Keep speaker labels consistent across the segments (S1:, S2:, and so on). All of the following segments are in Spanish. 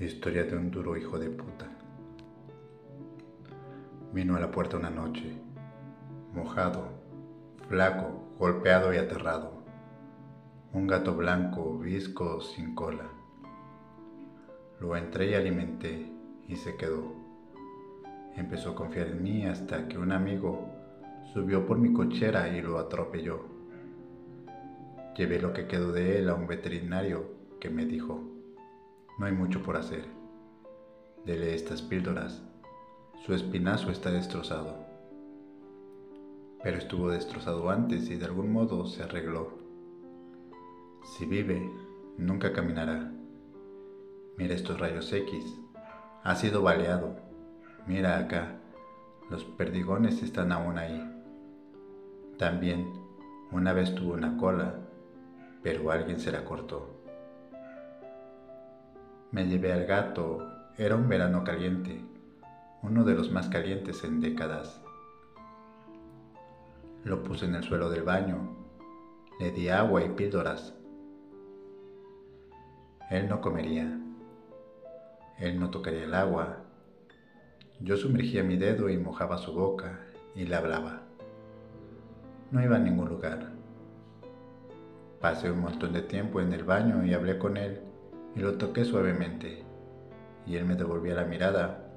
S1: Historia de un duro hijo de puta. Vino a la puerta una noche, mojado, flaco, golpeado y aterrado. Un gato blanco, visco, sin cola. Lo entré y alimenté y se quedó. Empezó a confiar en mí hasta que un amigo subió por mi cochera y lo atropelló. Llevé lo que quedó de él a un veterinario que me dijo, no hay mucho por hacer. Dele estas píldoras. Su espinazo está destrozado. Pero estuvo destrozado antes y de algún modo se arregló. Si vive, nunca caminará. Mira estos rayos X. Ha sido baleado. Mira acá. Los perdigones están aún ahí. También, una vez tuvo una cola, pero alguien se la cortó. Me llevé al gato. Era un verano caliente, uno de los más calientes en décadas. Lo puse en el suelo del baño. Le di agua y píldoras. Él no comería. Él no tocaría el agua. Yo sumergía mi dedo y mojaba su boca y le hablaba. No iba a ningún lugar. Pasé un montón de tiempo en el baño y hablé con él y lo toqué suavemente, y él me devolvía la mirada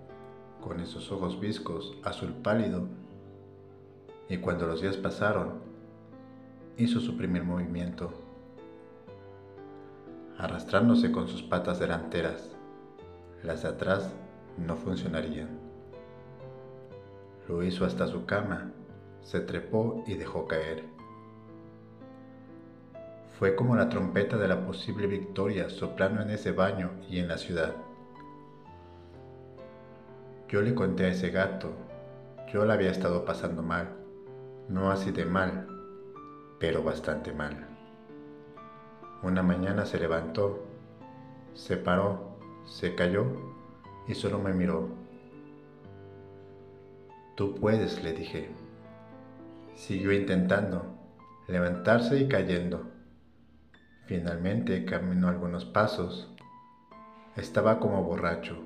S1: con esos ojos viscos, azul pálido, y cuando los días pasaron, hizo su primer movimiento, arrastrándose con sus patas delanteras. Las de atrás no funcionarían. Lo hizo hasta su cama, se trepó y dejó caer. Fue como la trompeta de la posible victoria soplando en ese baño y en la ciudad. Yo le conté a ese gato, yo la había estado pasando mal, no así de mal, pero bastante mal. Una mañana se levantó, se paró, se cayó y solo me miró. Tú puedes, le dije. Siguió intentando, levantarse y cayendo. Finalmente caminó algunos pasos. Estaba como borracho.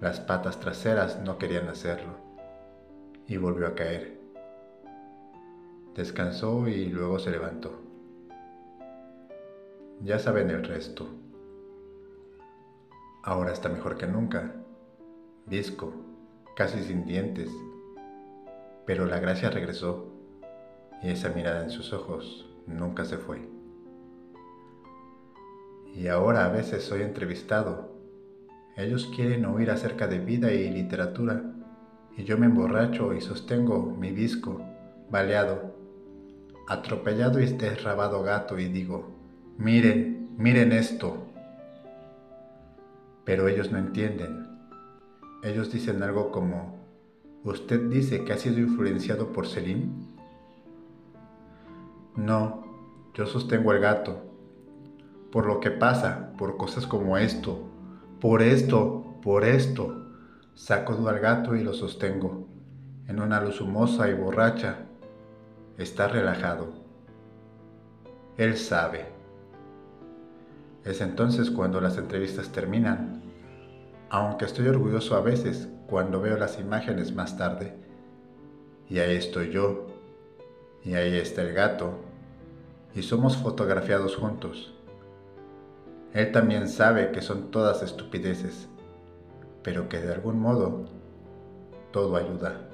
S1: Las patas traseras no querían hacerlo. Y volvió a caer. Descansó y luego se levantó. Ya saben el resto. Ahora está mejor que nunca. Visco, casi sin dientes. Pero la gracia regresó y esa mirada en sus ojos nunca se fue y ahora a veces soy entrevistado. Ellos quieren oír acerca de vida y literatura y yo me emborracho y sostengo mi visco, baleado, atropellado y desrabado gato y digo, miren, miren esto. Pero ellos no entienden. Ellos dicen algo como, ¿usted dice que ha sido influenciado por Selim? No, yo sostengo el gato por lo que pasa, por cosas como esto, por esto, por esto. Saco al gato y lo sostengo. En una luz humosa y borracha, está relajado. Él sabe. Es entonces cuando las entrevistas terminan, aunque estoy orgulloso a veces cuando veo las imágenes más tarde. Y ahí estoy yo, y ahí está el gato, y somos fotografiados juntos. Él también sabe que son todas estupideces, pero que de algún modo todo ayuda.